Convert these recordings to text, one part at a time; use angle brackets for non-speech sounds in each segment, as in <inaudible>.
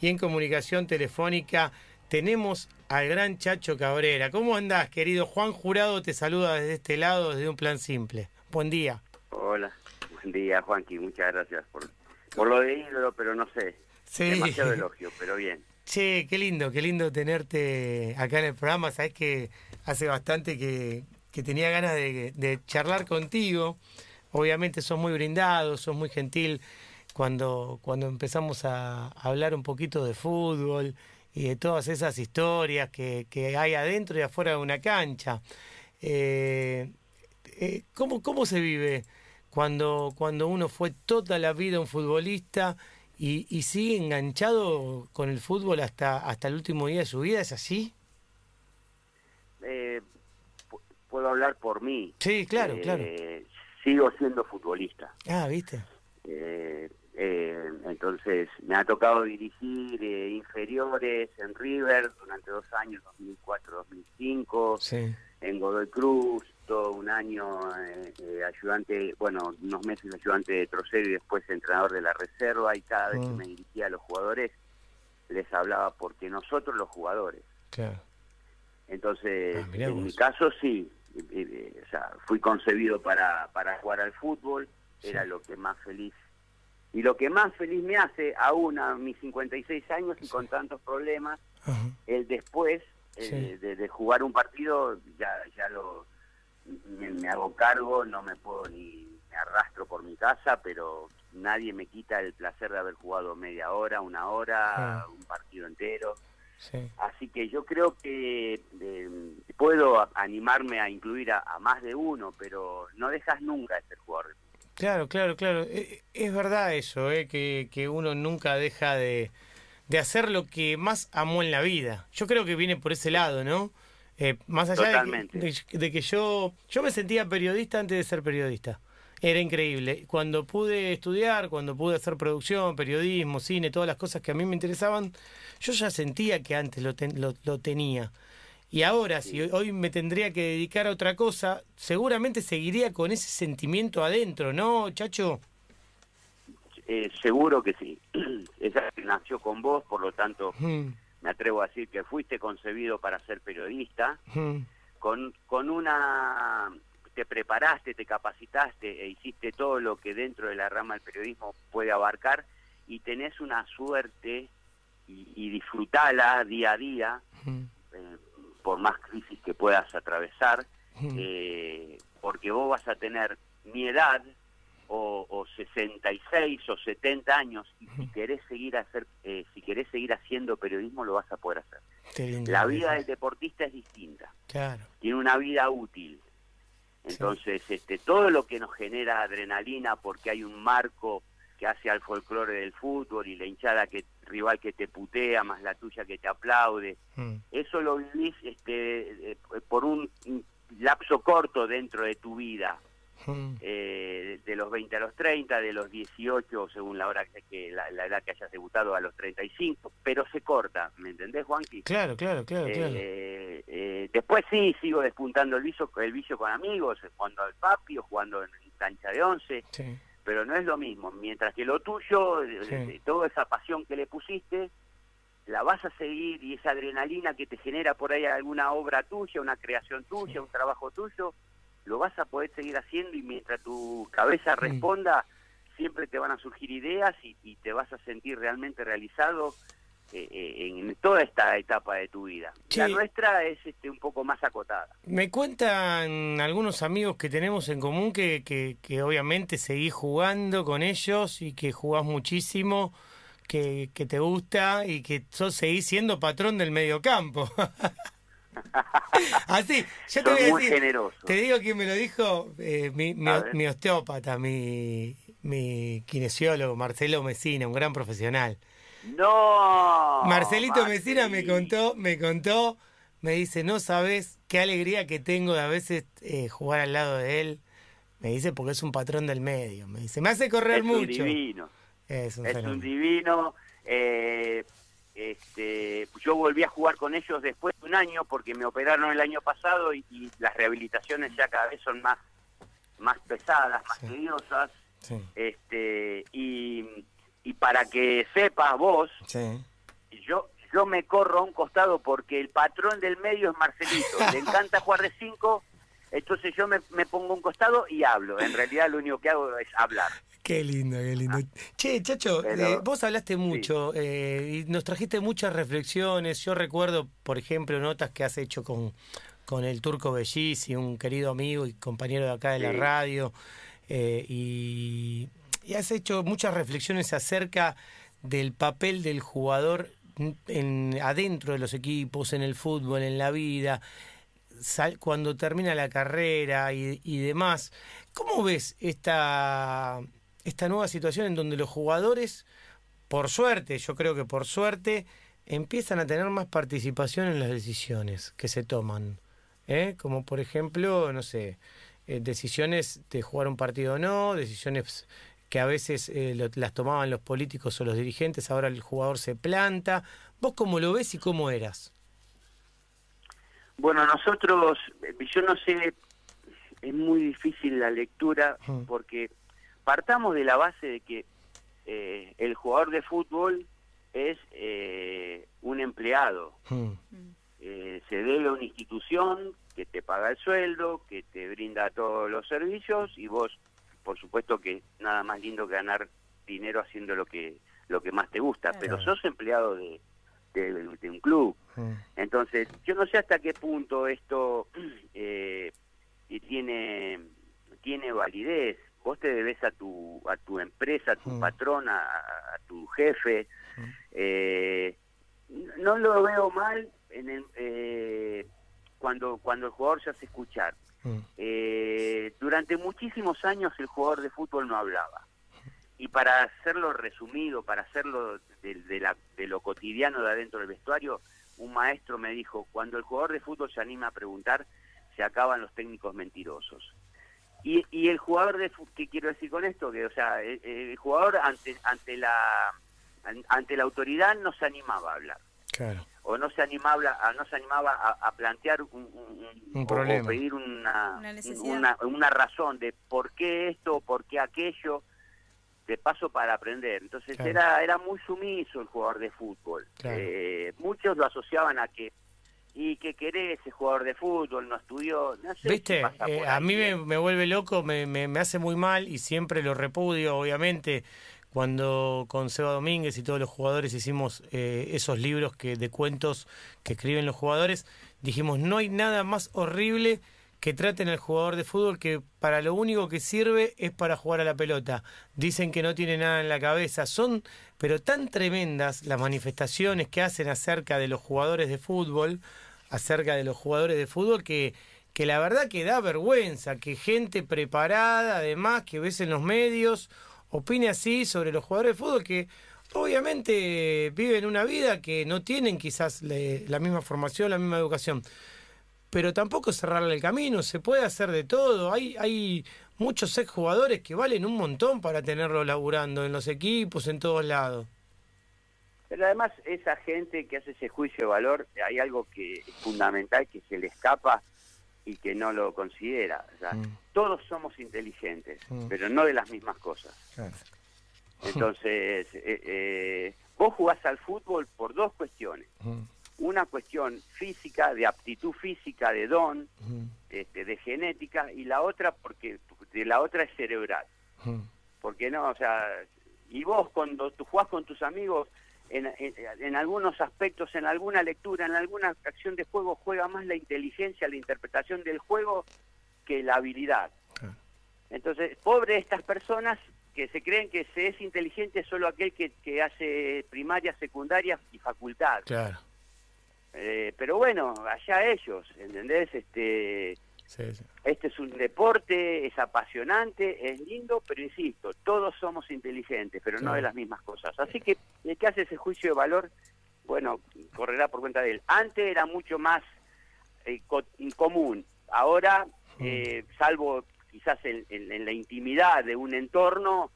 y en comunicación telefónica tenemos al gran Chacho Cabrera. ¿Cómo andás, querido? Juan Jurado te saluda desde este lado, desde un plan simple. Buen día. Hola, buen día, Juanqui. Muchas gracias por, por lo de ídolo, pero no sé. Sí. Demasiado <laughs> elogio, pero bien. Che, qué lindo, qué lindo tenerte acá en el programa. Sabes que hace bastante que, que tenía ganas de, de charlar contigo. Obviamente sos muy brindado, sos muy gentil cuando, cuando empezamos a hablar un poquito de fútbol y de todas esas historias que, que hay adentro y afuera de una cancha. Eh, eh, ¿cómo, ¿Cómo se vive cuando, cuando uno fue toda la vida un futbolista y, y sigue enganchado con el fútbol hasta, hasta el último día de su vida? ¿Es así? Eh, pu- puedo hablar por mí. Sí, claro, claro. Sigo siendo futbolista. Ah, ¿viste? Eh, entonces, me ha tocado dirigir eh, inferiores en River durante dos años, 2004-2005, Sí. en Godoy Cruz, todo un año eh, eh, ayudante, bueno, unos meses ayudante de trocero y después entrenador de la reserva y cada vez que Mm. me dirigía a los jugadores les hablaba porque nosotros los jugadores. Claro. Entonces, Ah, en mi caso sí, eh, eh, o sea, fui concebido para, para jugar al fútbol, era lo que más feliz y lo que más feliz me hace aún a mis 56 años y con tantos problemas, Ajá. el después eh, de, de jugar un partido ya ya lo me, me hago cargo, no me puedo ni me arrastro por mi casa, pero nadie me quita el placer de haber jugado media hora, una hora, un partido entero. Sí. Así que yo creo que eh, puedo animarme a incluir a, a más de uno, pero no dejas nunca de ser jugador. de. Claro, claro, claro. Eh, Es verdad eso, eh, que, que uno nunca deja de, de hacer lo que más amó en la vida. Yo creo que viene por ese lado, ¿no? Eh, más allá de que, de- de que yo, yo me sentía periodista antes de ser periodista. Era increíble. Cuando pude estudiar, cuando pude hacer producción, periodismo, cine, todas las cosas que a mí me interesaban, yo ya sentía que antes lo, ten- lo, lo tenía. Y ahora, si hoy- me tendría que dedicar a otra cosa, seguramente seguiría con ese sentimiento adentro, ¿no, Chacho? Eh, seguro que sí. <clears throat> Ella nació con vos, por lo tanto Mm, me atrevo a decir que fuiste concebido para ser periodista, mm, con, con una... te preparaste, te capacitaste e hiciste todo lo que dentro de la rama del periodismo puede abarcar y tenés una suerte y, y disfrutala día a día, mm, por más crisis que puedas atravesar, eh, porque vos vas a tener mi edad o, o 66 o 70 años y si querés seguir hacer, eh, si querés seguir haciendo periodismo lo vas a poder hacer. Lindo La vida del deportista es distinta, Claro, tiene una vida útil. Entonces, este, todo lo que nos genera adrenalina porque hay un marco que hace al folclore del fútbol y la hinchada que rival que te putea más la tuya que te aplaude, mm, eso lo vivís este, eh, por un lapso corto dentro de tu vida, mm. eh, de los 20 a los 30, de los 18, según la hora que, la, la edad que hayas debutado, a los 35, pero se corta, ¿me entendés, Juanqui? Claro, claro, claro, claro. Eh, eh, después sí, sigo despuntando el vicio, el vicio con amigos, jugando al papi o jugando en cancha de once, Sí, pero no es lo mismo. Mientras que lo tuyo, eh, Sí. eh, toda esa pasión que le pusiste, la vas a seguir y esa adrenalina que te genera por ahí alguna obra tuya, una creación tuya, un trabajo tuyo, lo vas a poder seguir haciendo y mientras tu cabeza responda, siempre te van a surgir ideas y, y te vas a sentir realmente realizado en toda esta etapa de tu vida. La nuestra es este, un poco más acotada. Me cuentan algunos amigos que tenemos en común que, que, que obviamente seguís jugando con ellos y que jugás muchísimo, que, que te gusta y que sos, seguís siendo patrón del mediocampo. <laughs> Así, yo te Son voy a muy decir, te digo quién me lo dijo, eh, mi, mi osteópata, mi, mi kinesiólogo, Marcelo Mesina, un gran profesional. No. Marcelito Mesina me contó, me contó, me dice, no sabes qué alegría que tengo de a veces eh, jugar al lado de él. Me dice porque es un patrón del medio. Me dice, me hace correr Es un divino. Es un es fenómeno. un divino. eh, este, yo volví a jugar con ellos después de un año porque me operaron el año pasado y, y las rehabilitaciones ya cada vez son más, más pesadas, más Sí. tediosas. Sí, Este, y, y para que sepas vos, sí. yo me corro a un costado porque el patrón del medio es Marcelito, <laughs> le encanta jugar de cinco, entonces yo me, pongo a un costado y hablo. En realidad lo único que hago es hablar. Qué lindo, qué lindo. che, Chacho, eh, vos hablaste mucho eh, y nos trajiste muchas reflexiones. Yo recuerdo, por ejemplo, notas que has hecho con, con el Turco Bellis y un querido amigo y compañero de acá de la radio. Eh, y, y has hecho muchas reflexiones acerca del papel del jugador en, adentro de los equipos, en el fútbol, en la vida, cuando termina la carrera y, demás. ¿Cómo ves esta, esta nueva situación en donde los jugadores, por suerte, yo creo que por suerte, empiezan a tener más participación en las decisiones que se toman? ¿eh? Como por ejemplo, no sé, eh, decisiones de jugar un partido o no, decisiones que a veces eh, las tomaban los políticos o los dirigentes, ahora el jugador se planta. ¿Vos cómo lo ves y cómo eras? Bueno, nosotros, yo no sé, es muy difícil la lectura porque partamos de la base de que eh, el jugador de fútbol es eh, un empleado. se debe a una institución que te paga el sueldo, que te brinda todos los servicios y vos por supuesto que nada más lindo que ganar dinero haciendo lo que lo que más te gusta, pero sos empleado de, de, un club. Entonces, yo no sé hasta qué punto esto <clears throat> eh, tiene tiene validez. Vos te debes a tu a tu empresa, a tu patrón, a, tu jefe. Eh, no lo veo mal en el, eh, cuando cuando el jugador se hace escuchar. Mm. Eh, durante muchísimos años el jugador de fútbol no hablaba. Y para hacerlo resumido, para hacerlo de, lo cotidiano de adentro del vestuario, un maestro me dijo, cuando el jugador de fútbol se anima a preguntar, se acaban los técnicos mentirosos. Y, el jugador de fútbol, ¿qué quiero decir con esto? Que, o sea, el, jugador ante, ante, la, ante la autoridad no se animaba a hablar. Claro o no se animaba a, no se animaba a, plantear un, problema. O pedir una, una, razón de por qué esto, por qué aquello, de paso para aprender. Entonces era era muy sumiso el jugador de fútbol. Eh, muchos lo asociaban a que y que querés ese jugador de fútbol, no estudió, no sé ¿Viste? Eh, a mí me, me, vuelve loco, me, me, me hace muy mal y siempre lo repudio, obviamente cuando con Seba Domínguez y todos los jugadores hicimos eh, esos libros que, de cuentos que escriben los jugadores, dijimos, no hay nada más horrible que traten al jugador de fútbol que para lo único que sirve es para jugar a la pelota. Dicen que no tiene nada en la cabeza. Son, pero tan tremendas las manifestaciones que hacen acerca de los jugadores de fútbol, acerca de los jugadores de fútbol, que, que la verdad que da vergüenza, que gente preparada, además, que ves en los medios opine así sobre los jugadores de fútbol que obviamente viven una vida que no tienen quizás la misma formación, la misma educación. Pero tampoco cerrarle el camino, se puede hacer de todo. Hay, hay muchos exjugadores que valen un montón para tenerlo laburando en los equipos, en todos lados. Pero además esa gente que hace ese juicio de valor, hay algo que es fundamental que se le escapa y que no lo considera. Mm. Todos somos inteligentes, mm. pero no de las mismas cosas. Entonces, eh, eh, vos jugás al fútbol por dos cuestiones. Mm. Una cuestión física, de aptitud física, de don, este, de genética, y la otra porque de la otra es cerebral. Porque no, o sea, y vos cuando tú jugás con tus amigos, en, algunos aspectos, en alguna lectura, en alguna acción de juego, juega más la inteligencia, la interpretación del juego que la habilidad. Entonces, pobre estas personas que se creen que se es inteligente solo aquel que, que hace primaria, secundaria y facultad. Claro. Eh, pero bueno, allá ellos, ¿entendés? Este, este es un deporte, es apasionante, es lindo, pero insisto, todos somos inteligentes, pero no de las mismas cosas. Así que el que hace ese juicio de valor, bueno, correrá por cuenta de él. Antes era mucho más eh, común, ahora, mm. eh, salvo quizás en, la intimidad de un entorno,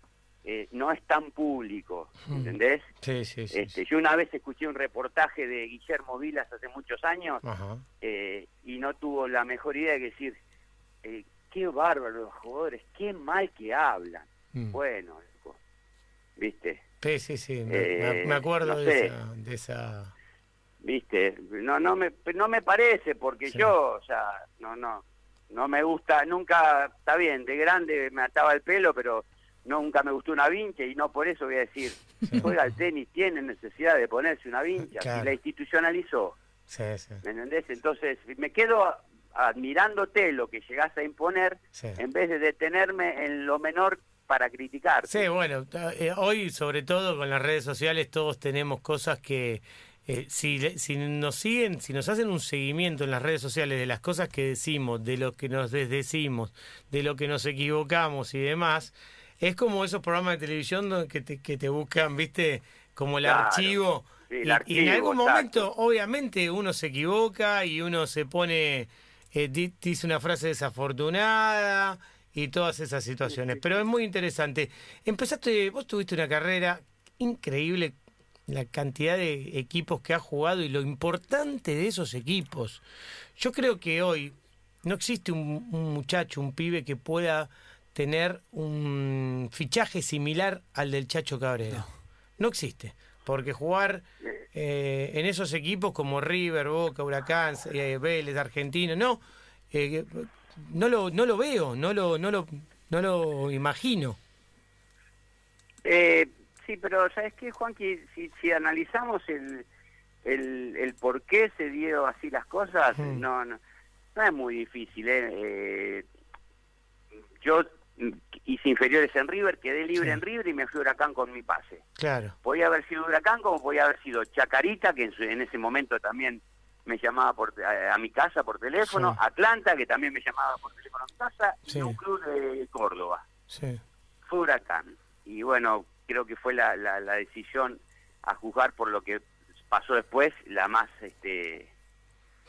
eh, no es tan público, mm. ¿entendés? Sí, sí, sí, este, Yo una vez escuché un reportaje de Guillermo Vilas hace muchos años y no tuvo la mejor idea de decir, qué bárbaro los jugadores, qué mal que hablan. Mm. Bueno, ¿viste? Sí, sí, sí, me, eh, acuerdo de, esa, viste no no me no me parece porque yo o sea no no no me gusta nunca está bien de grande me ataba el pelo pero nunca me gustó una vincha y no por eso voy a decir juega al tenis tiene necesidad de ponerse una vincha y la institucionalizó sí, sí. ¿me entendés? entonces me quedo admirándote lo que llegás a imponer en vez de detenerme en lo menor para criticar. Sí, bueno, eh, hoy sobre todo con las redes sociales todos tenemos cosas que eh, si, si nos siguen, si nos hacen un seguimiento en las redes sociales de las cosas que decimos, de lo que nos desdecimos, de lo que nos equivocamos y demás, es como esos programas de televisión que te, que te buscan, viste, como el archivo. y, en algún momento, obviamente, uno se equivoca y uno se pone, eh, dice una frase desafortunada y todas esas situaciones. Pero es muy interesante. Empezaste, vos tuviste una carrera increíble la cantidad de equipos que ha jugado y lo importante de esos equipos. Yo creo que hoy no existe un, muchacho, un pibe que pueda tener un fichaje similar al del Chacho Cabrera. No, existe. Porque jugar eh, en esos equipos como River, Boca, Huracán, eh, Vélez, Argentino, no, eh, no, lo, no lo veo, no lo, no lo, no lo imagino. Eh, Sí, pero ¿sabes qué, Juan? Que si, si analizamos el, el, el por qué se dio así las cosas, no, no, no es muy difícil. ¿eh? ¿eh? yo hice inferiores en River, quedé libre en River y me fui a Huracán con mi pase. Claro. Podía haber sido Huracán como podía haber sido Chacarita, que en, ese momento también me llamaba por, a, mi casa por teléfono, Atlanta, que también me llamaba por teléfono a mi casa, y un club de Córdoba. Fue Huracán. Y bueno, creo que fue la, la, decisión a juzgar por lo que pasó después la más este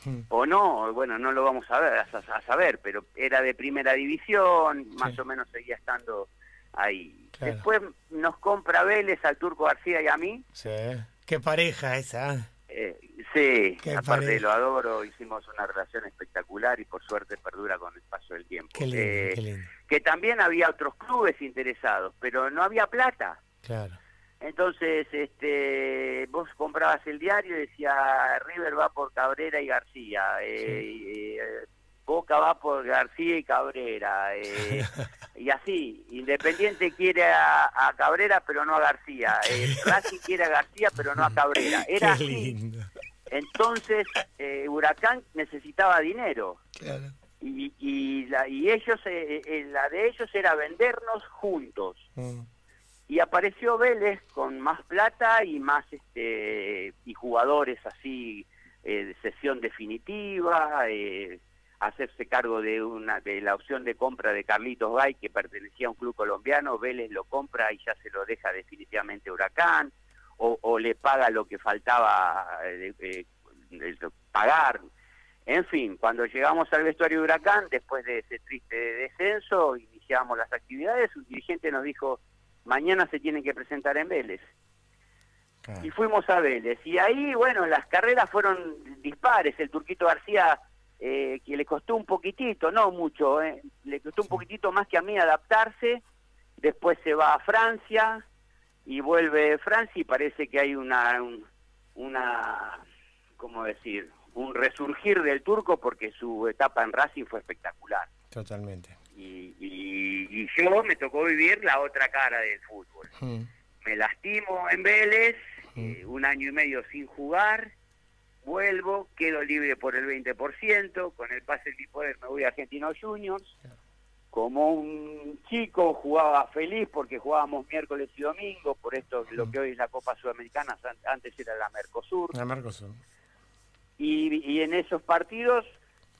hmm. o no bueno no lo vamos a ver a, saber pero era de primera división más o menos seguía estando ahí después nos compra Vélez al Turco García y a mí sí qué pareja esa ¿eh? Eh, sí, aparte lo adoro, hicimos una relación espectacular y por suerte perdura con el paso del tiempo. Eh, que también había otros clubes interesados, pero no había plata. Claro. Entonces, este, vos comprabas el diario y decía River va por Cabrera y García, eh, Boca va por García y Cabrera, eh, <laughs> y así. Independiente quiere a, Cabrera pero no a García, <laughs> eh, Racing quiere a García pero no a <laughs> Cabrera. Era así. Entonces, eh, Huracán necesitaba dinero. Y, y, la, y ellos, eh, la de ellos era vendernos juntos. Mm y apareció Vélez con más plata y más este y jugadores así eh, de sesión definitiva eh, hacerse cargo de una de la opción de compra de Carlitos Gay que pertenecía a un club colombiano Vélez lo compra y ya se lo deja definitivamente Huracán o, le paga lo que faltaba eh, pagar. En fin cuando llegamos al vestuario de Huracán después de ese triste descenso iniciamos las actividades. Un dirigente nos dijo mañana se tienen que presentar en Vélez. Y fuimos a Vélez. Y ahí, bueno, las carreras fueron dispares. El Turquito García, eh, que le costó un poquitito, no mucho, eh, le costó un poquitito más que a mí adaptarse. Después se va a Francia y vuelve a Francia y parece que hay una, una, ¿cómo decir? Un resurgir del turco porque su etapa en Racing fue espectacular. Totalmente. Y, y, yo me tocó vivir la otra cara del fútbol. Me lastimo en Vélez, eh, un año y medio sin jugar, vuelvo, quedo libre por el 20%, con el pase de poder me voy a Argentinos Juniors. Como un chico jugaba feliz porque jugábamos miércoles y domingo, por esto lo que hoy es la Copa Sudamericana, antes era la Mercosur. La Mercosur. Y, y en esos partidos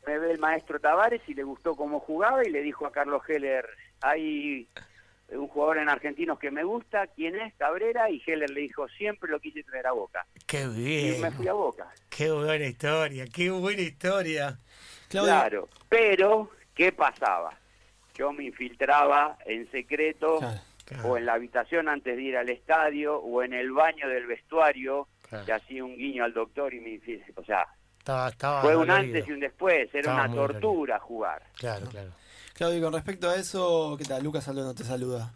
me ve el maestro Tavares y le gustó cómo jugaba y le dijo a Carlos Heller, hay un jugador en Argentinos que me gusta, ¿quién es? Cabrera, y Heller le dijo, siempre lo quise traer a Boca. Qué bien. Y me fui a Boca. Qué buena historia, qué buena historia. Claro, pero, ¿qué pasaba? Yo me infiltraba en secreto o en la habitación antes de ir al estadio o en el baño del vestuario, que hacía un guiño al doctor y me o sea, fue un antes y un después, era una tortura jugar. Claro, claro. Claudio, con respecto a eso, ¿qué tal? Lucas no te saluda.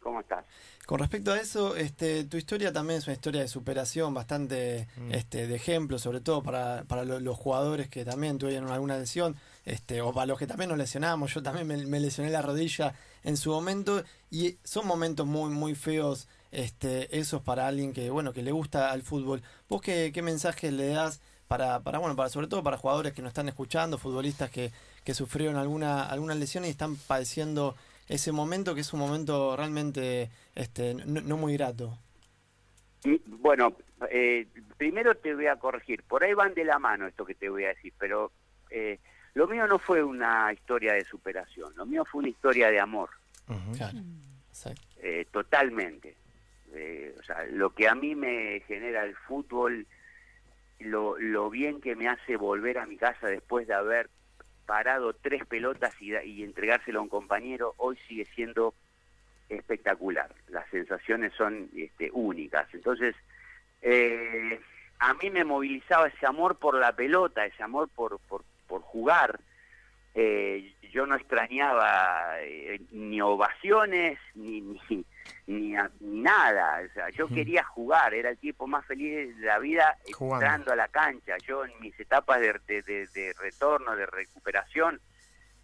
¿Cómo estás? Con respecto a eso, este, tu historia también es una historia de superación, bastante Mm. este, de ejemplo, sobre todo para, para lo- los jugadores que también tuvieron alguna lesión, este, o para los que también nos lesionamos. Yo también me, me lesioné la rodilla en su momento y son momentos muy, muy feos este, esos para alguien que, bueno, que le gusta al fútbol. ¿Vos qué, qué mensaje le das para, para, bueno, para sobre todo para jugadores que nos están escuchando, futbolistas que, que sufrieron alguna, alguna lesión y están padeciendo ese momento que es un momento realmente este, no, no muy grato. Mm, Bueno, eh, primero te voy a corregir. Por ahí van de la mano esto que te voy a decir, pero eh, lo mío no fue una historia de superación, lo mío fue una historia de amor. Claro. Eh, totalmente. Eh, o sea, lo que a mí me genera el fútbol, lo, lo bien que me hace volver a mi casa después de haber parado tres pelotas y, y entregárselo a un compañero, hoy sigue siendo espectacular. Las sensaciones son este, únicas. Entonces, eh, a mí me movilizaba ese amor por la pelota, ese amor por, por, por jugar. Eh, yo no extrañaba eh, ni ovaciones ni, ni, ni, a- ni nada. O sea, yo quería jugar, era el tipo más feliz de la vida Jugando. entrando a la cancha. Yo en mis etapas de, de, de- de retorno, de recuperación,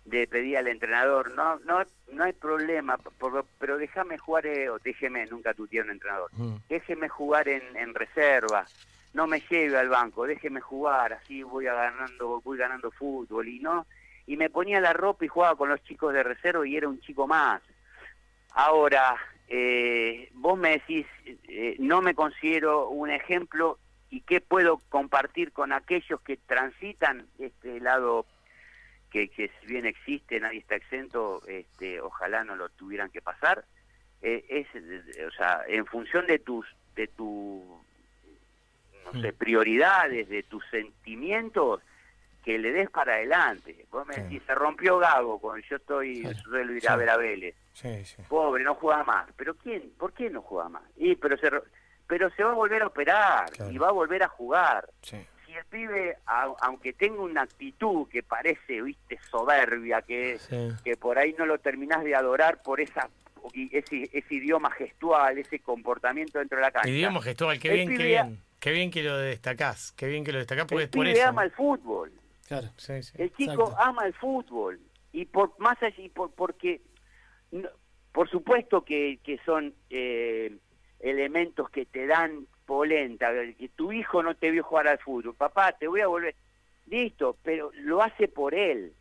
le pedí al entrenador, no no no hay problema, por- pero déjame jugar, eh, o déjeme, nunca tuteé a un entrenador, déjeme jugar en, en reserva, no me lleve al banco, déjeme jugar, así voy a ganando, voy ganando fútbol y no, y me ponía la ropa y jugaba con los chicos de reserva y era un chico más. Ahora, eh, vos me decís, eh, no me considero un ejemplo y qué puedo compartir con aquellos que transitan este lado que, que si bien existe, nadie está exento, este, ojalá no lo tuvieran que pasar, eh, es, o sea, en función de tus, de tu, no sé, prioridades, de tus sentimientos, que le des para adelante. Vos me decís, se rompió Gago, cuando yo estoy, suelo ir Sí. a ver a Vélez. Sí, sí. Pobre, no juega más. ¿Pero quién? ¿Por qué no juega más? Y, pero, se, ro- pero se va a volver a operar Claro. y va a volver a jugar sí. si el pibe, a- aunque tenga una actitud que parece, viste, soberbia, que, Sí. que por ahí no lo terminás de adorar por esa y ese, ese idioma gestual, ese comportamiento dentro de la cancha. Idioma gestual, qué El bien, qué bien. Qué bien que lo destacás, qué bien que lo destacás porque el es por pibe eso. ama el fútbol, Claro. Sí, sí. el chico Exacto. ama el fútbol y por más allí, por, porque no- por supuesto que, que son eh, elementos que te dan polenta, que tu hijo no te vio jugar al fútbol, papá, te voy a volver, listo, pero lo hace por él,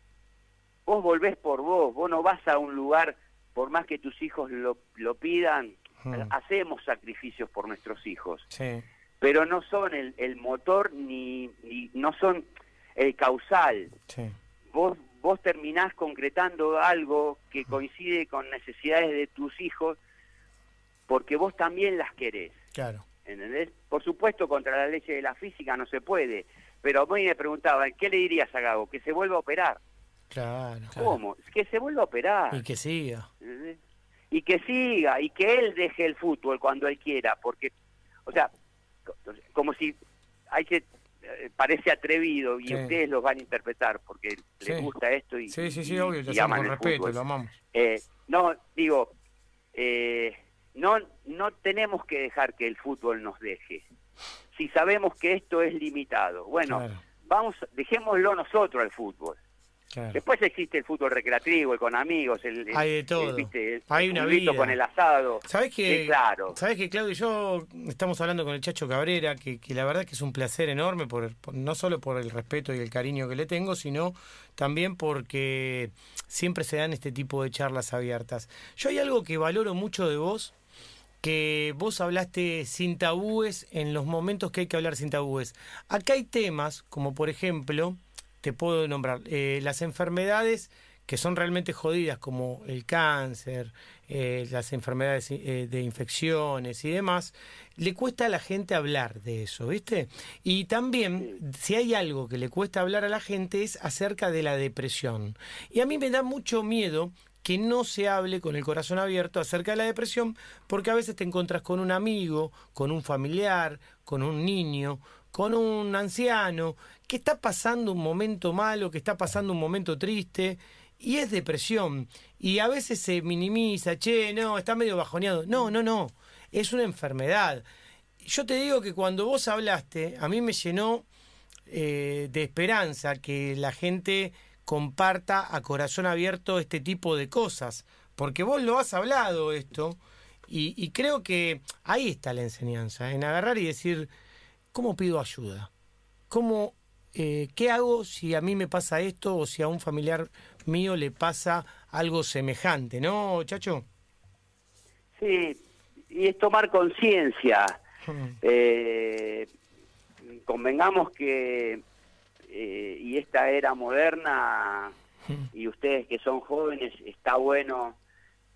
vos volvés por vos, vos no vas a un lugar, por más que tus hijos lo, lo pidan, Mm. hacemos sacrificios por nuestros hijos, Sí. pero no son el, el motor ni, ni no son el causal, Sí. vos vos terminás concretando algo que coincide con necesidades de tus hijos porque vos también las querés, Claro. ¿entendés? Por supuesto, contra la ley de la física no se puede, pero a mí me preguntaban, ¿qué le dirías a Gago? Que se vuelva a operar. Claro. ¿Cómo? Que se vuelva a operar. Y que siga. ¿entendés? Y que siga, y que él deje el fútbol cuando él quiera, porque, o sea, co- como si hay que, eh, parece atrevido y Sí. ustedes lo van a interpretar porque les gusta esto y, Sí, sí, sí, obvio, y aman con el respeto, fútbol. lo amamos. Eh, no, digo, eh, no, no tenemos que dejar que el fútbol nos deje. Si sabemos que esto es limitado, bueno, Claro. vamos, dejémoslo nosotros al fútbol. Claro. Después existe el fútbol recreativo, el con amigos, el, el- Hay de el, todo. ¿viste? el Hay una vida. con el asado. ¿Sabés que, Sí, claro. ¿Sabés que Claudio y yo estamos hablando con el Chacho Cabrera, que, que la verdad que es un placer enorme, por, por- no solo por el respeto y el cariño que le tengo, sino también porque siempre se dan este tipo de charlas abiertas. Yo hay algo que valoro mucho de vos, que vos hablaste sin tabúes en los momentos que hay que hablar sin tabúes. Acá hay temas, como por ejemplo, te puedo nombrar, eh, las enfermedades que son realmente jodidas, como el cáncer, eh, las enfermedades eh, de infecciones y demás, le cuesta a la gente hablar de eso, ¿viste? Y también, si hay algo que le cuesta hablar a la gente es acerca de la depresión. Y a mí me da mucho miedo que no se hable con el corazón abierto acerca de la depresión, porque a veces te encuentras con un amigo, con un familiar, con un niño, con un anciano, que está pasando un momento malo, que está pasando un momento triste, y es depresión. y a veces se minimiza, che, no, está medio bajoneado. No, no, no, es una enfermedad. Yo te digo que cuando vos hablaste, a mí me llenó eh, de esperanza que la gente comparta a corazón abierto este tipo de cosas, porque vos lo has hablado esto, y, creo que ahí está la enseñanza, en agarrar y decir, ¿cómo pido ayuda? ¿Cómo, eh, ¿Qué hago si a mí me pasa esto o si a un familiar mío le pasa algo semejante? ¿No, chacho? Sí, y es tomar conciencia. Eh, convengamos que, eh, y esta era moderna, y ustedes que son jóvenes, está bueno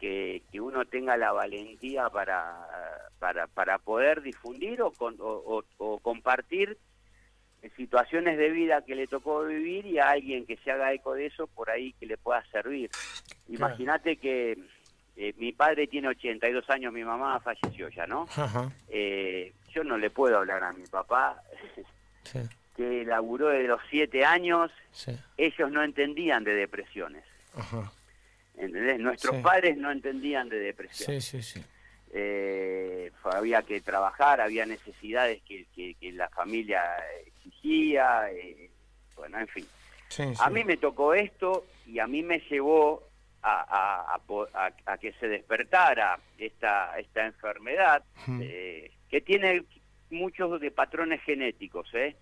que, uno tenga la valentía para, para, para poder difundir o, o, compartir situaciones de vida que le tocó vivir y a alguien que se haga eco de eso por ahí que le pueda servir. Imagínate que eh, mi padre tiene 82 años, mi mamá falleció ya, ¿no? Eh, yo no le puedo hablar a mi papá, <laughs> que laburó desde los 7 años, ellos no entendían de depresiones. Ajá. ¿entendés? Nuestros padres no entendían de depresión. Sí, sí, sí. Eh, había que trabajar, había necesidades que, la familia exigía, eh, bueno, en fin. A mí me tocó esto y a mí me llevó a, que se despertara esta, esta enfermedad eh, que tiene muchos de patrones genéticos, ¿eh?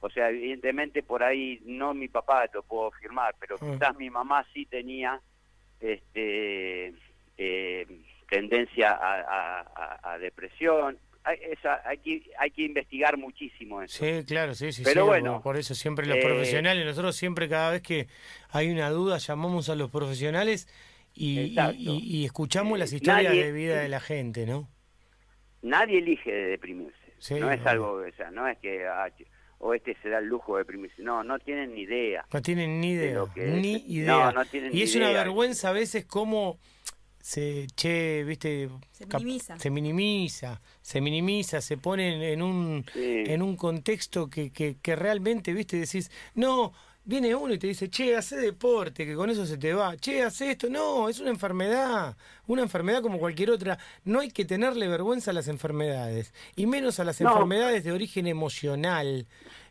O sea, evidentemente por ahí no mi papá te lo puedo afirmar, pero quizás mi mamá sí tenía este, eh, tendencia a, depresión. Hay, hay, que, hay que investigar muchísimo eso. Sí, claro, sí, sí. Pero bueno, por eso siempre los eh, profesionales, nosotros siempre cada vez que hay una duda llamamos a los profesionales y, y, escuchamos las historias de vida de la gente, ¿no? Nadie elige de deprimirse. no es algo, o sea, no es que ah, o este se da el lujo de deprimirse. No, no tienen ni idea. No tienen ni idea. Ni idea. y es una vergüenza a veces cómo se, che, viste, se minimiza. se minimiza, se minimiza, se pone en un, en un contexto que, que, que realmente, viste, decís, no, viene uno y te dice, che, hace deporte, que con eso se te va. Che, hace esto. No, es una enfermedad. Una enfermedad como cualquier otra. No hay que tenerle vergüenza a las enfermedades. Y menos a las enfermedades de origen emocional.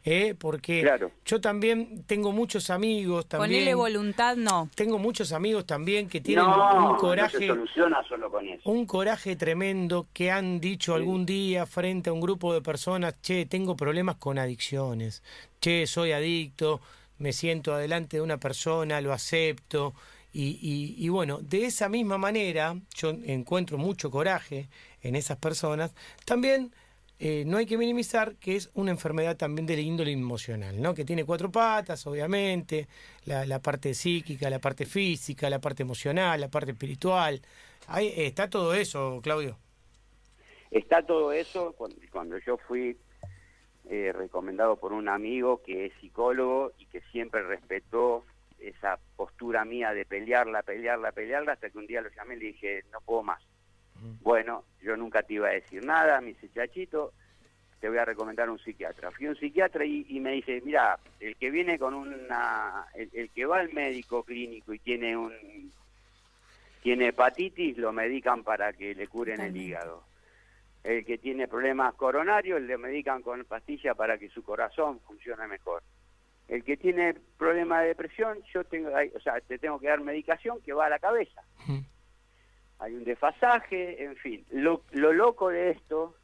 ¿eh? Porque yo también tengo muchos amigos. También, Ponele voluntad, no. Tengo muchos amigos también que tienen un coraje. No soluciona solo con eso. Un coraje tremendo que han dicho algún día frente a un grupo de personas, che, tengo problemas con adicciones. Che, soy adicto me siento adelante de una persona, lo acepto. Y, bueno, de esa misma manera yo encuentro mucho coraje en esas personas. También eh, no hay que minimizar que es una enfermedad también del índole emocional, ¿no? Que tiene cuatro patas, obviamente, la, la, parte psíquica, la parte física, la parte emocional, la parte espiritual. Ahí está todo eso, Claudio. Está todo eso. cuando yo fui eh, recomendado por un amigo que es psicólogo y que siempre respetó esa postura mía de pelearla, pelearla, pelearla, hasta que un día lo llamé y le dije, no puedo más. Bueno, yo nunca te iba a decir nada, me dice, chachito, te voy a recomendar un psiquiatra. Fui a un psiquiatra y, me dice, mira, el que viene con una, el, que va al médico clínico y tiene un, tiene hepatitis, lo medican para que le curen el hígado el que tiene problemas coronarios le medican con pastilla para que su corazón funcione mejor. El que tiene problemas de depresión, yo tengo, o sea, te tengo que dar medicación que va a la cabeza. Hay un desfasaje, en fin. Lo, loco de esto,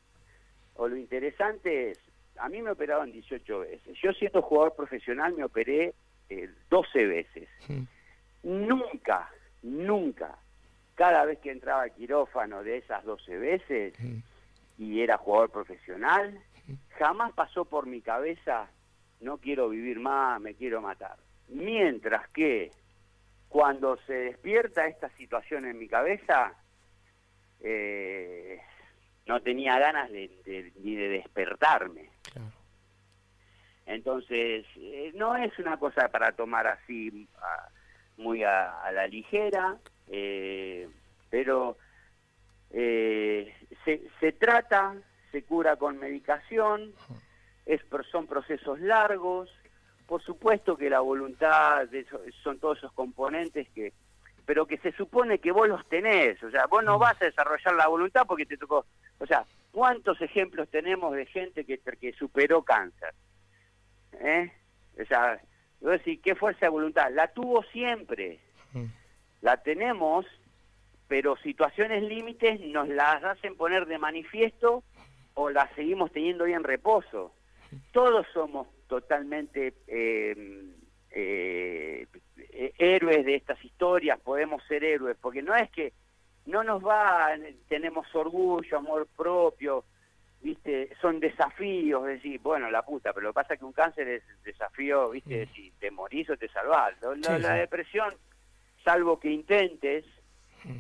o lo interesante es, a mí me operaron 18 veces. Yo siendo jugador profesional me operé 12 eh, veces. Nunca, nunca, cada vez que entraba al quirófano de esas 12 veces, y era jugador profesional, jamás pasó por mi cabeza, no quiero vivir más, me quiero matar. Mientras que cuando se despierta esta situación en mi cabeza, eh, no tenía ganas de, ni de despertarme. Entonces, eh, no es una cosa para tomar así muy a, la ligera, eh, pero eh, se, se trata, se cura con medicación, es, son procesos largos, por supuesto que la voluntad, de son todos esos componentes que... pero que se supone que vos los tenés, o sea, vos no vas a desarrollar la voluntad porque te tocó, o sea, ¿cuántos ejemplos tenemos de gente que, que superó cáncer? ¿Eh? O sea, vos decís, ¿qué fuerza de voluntad? La tuvo siempre, Mm. la tenemos, pero situaciones límites nos las hacen poner de manifiesto o las seguimos teniendo bien reposo. Todos somos totalmente eh, eh, héroes de estas historias, podemos ser héroes, porque no es que no nos va, tenemos orgullo, amor propio, viste, son desafíos, es decir, bueno, la puta, pero lo que pasa es que un cáncer es desafío, viste, si te morís o te salvás. La, Sí, la depresión, salvo que intentes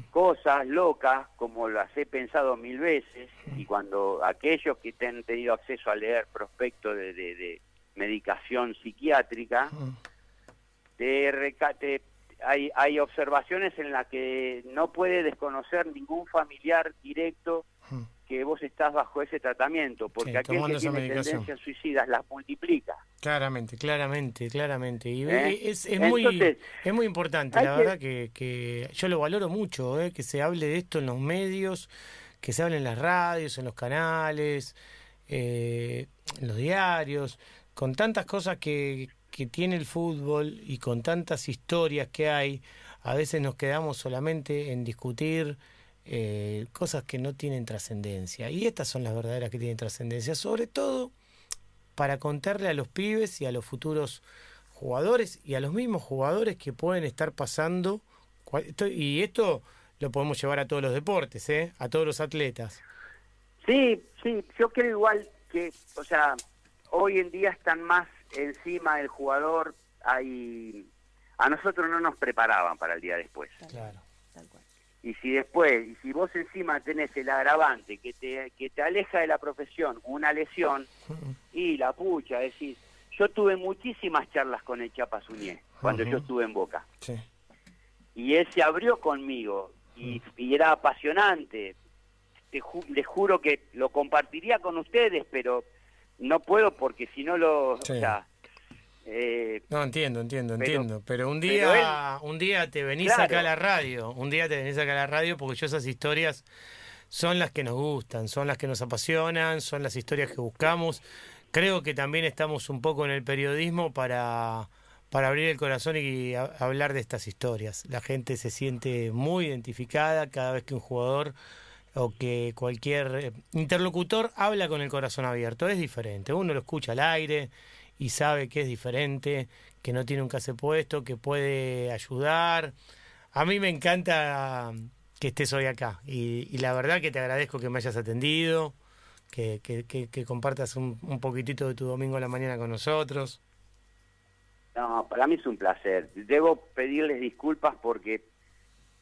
cosas locas, como las he pensado mil veces, y cuando aquellos que te han tenido acceso a leer prospectos de, de- de medicación psiquiátrica, te, reca- te- hay, hay observaciones en las que no puede desconocer ningún familiar directo. Que vos estás bajo ese tratamiento, porque Sí, aquel que tiene tendencias suicidas las multiplica. Claramente, claramente, claramente. Y ¿Eh? es, es muy Entonces, es muy importante, la que- verdad que, que yo lo valoro mucho, ¿eh? que se hable de esto en los medios, que se hable en las radios, en los canales, eh, en los diarios, con tantas cosas que, que tiene el fútbol y con tantas historias que hay, a veces nos quedamos solamente en discutir eh, cosas que no tienen trascendencia. Y estas son las verdaderas que tienen trascendencia, sobre todo para contarle a los pibes y a los futuros jugadores y a los mismos jugadores que pueden estar pasando. Y esto lo podemos llevar a todos los deportes, ¿eh? a todos los atletas. Sí, sí, yo creo igual que, o sea, hoy en día están más encima del jugador, hay... A nosotros no nos preparaban para el día después. Claro. Y si después, y si vos encima tenés el agravante que te, que te aleja de la profesión, una lesión, y la pucha, decir, yo tuve muchísimas charlas con el Chapa Suñé cuando yo estuve en Boca. Sí. Y él se abrió conmigo y, y era apasionante. Te ju- les juro que lo compartiría con ustedes, pero no puedo porque si no lo... Sí. O sea, eh, No, entiendo, entiendo, Pero- entiendo. Pero un pero día, un día te venís Claro. acá a la radio, un día te venís acá a la radio porque yo esas historias son las que nos gustan, son las que nos apasionan, son las historias que buscamos. Creo que también estamos un poco en el periodismo para, para abrir el corazón y a- hablar de estas historias. La gente se siente muy identificada cada vez que un jugador o que cualquier eh, interlocutor habla con el corazón abierto. Es diferente. Uno lo escucha al aire y sabe que es diferente, que no tiene un case puesto, que puede ayudar. A mí me encanta que estés hoy acá y, y la verdad que te agradezco que me hayas atendido, que, que, que- que compartas un, un poquitito de tu domingo a la mañana con nosotros. no, para mí es un placer. Debo pedirles disculpas porque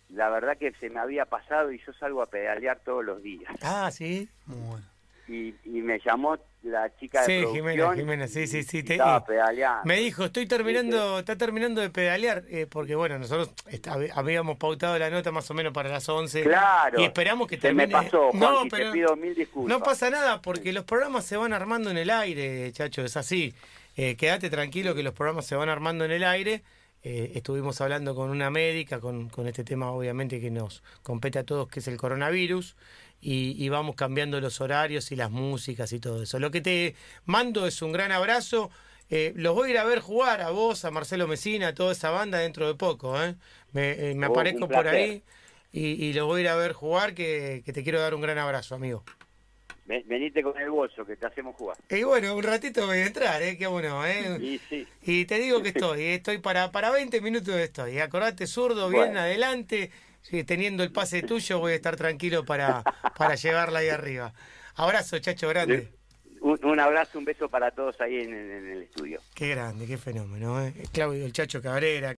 la verdad que se me había pasado y yo salgo a pedalear todos los días. Ah, sí. Muy bueno. Y, y me llamó la chica de Sí, producción. Jimena, Jimena, sí, sí, sí, te- estaba pedaleando. Me dijo, estoy terminando, está terminando de pedalear, eh, porque bueno, nosotros está- habíamos pautado la nota más o menos para las 11. Claro. Y esperamos que Se me termine. pasó, Juan, no, pero te pido mil disculpas. no pasa nada, porque los programas se van armando en el aire, chacho, es así. Eh, quédate tranquilo que los programas se van armando en el aire. Eh, estuvimos hablando con una médica, con, con este tema obviamente que nos compete a todos, que es el coronavirus, y, y vamos cambiando los horarios y las músicas y todo eso. Lo que te mando es un gran abrazo. Eh, los voy a ir a ver jugar a vos, a Marcelo Mesina, a toda esa banda dentro de poco. ¿eh? Me, eh, me Oh, aparezco por ahí y, y los voy a ir a ver jugar, que, que te quiero dar un gran abrazo, amigo. Ven- Venite con el bolso que te hacemos jugar. Y bueno, un ratito voy a entrar, ¿eh? Qué bueno, ¿eh? Y sí. Y te digo que <laughs> estoy, estoy para, para 20 minutos estoy. Y acordate, zurdo, bien adelante. Sí, teniendo el pase tuyo voy a estar tranquilo para, para llevarla ahí arriba. Abrazo, chacho, grande. Un, un abrazo, un beso para todos ahí en, en- el estudio. Qué grande, qué fenómeno, ¿eh? Claudio, el chacho Cabrera.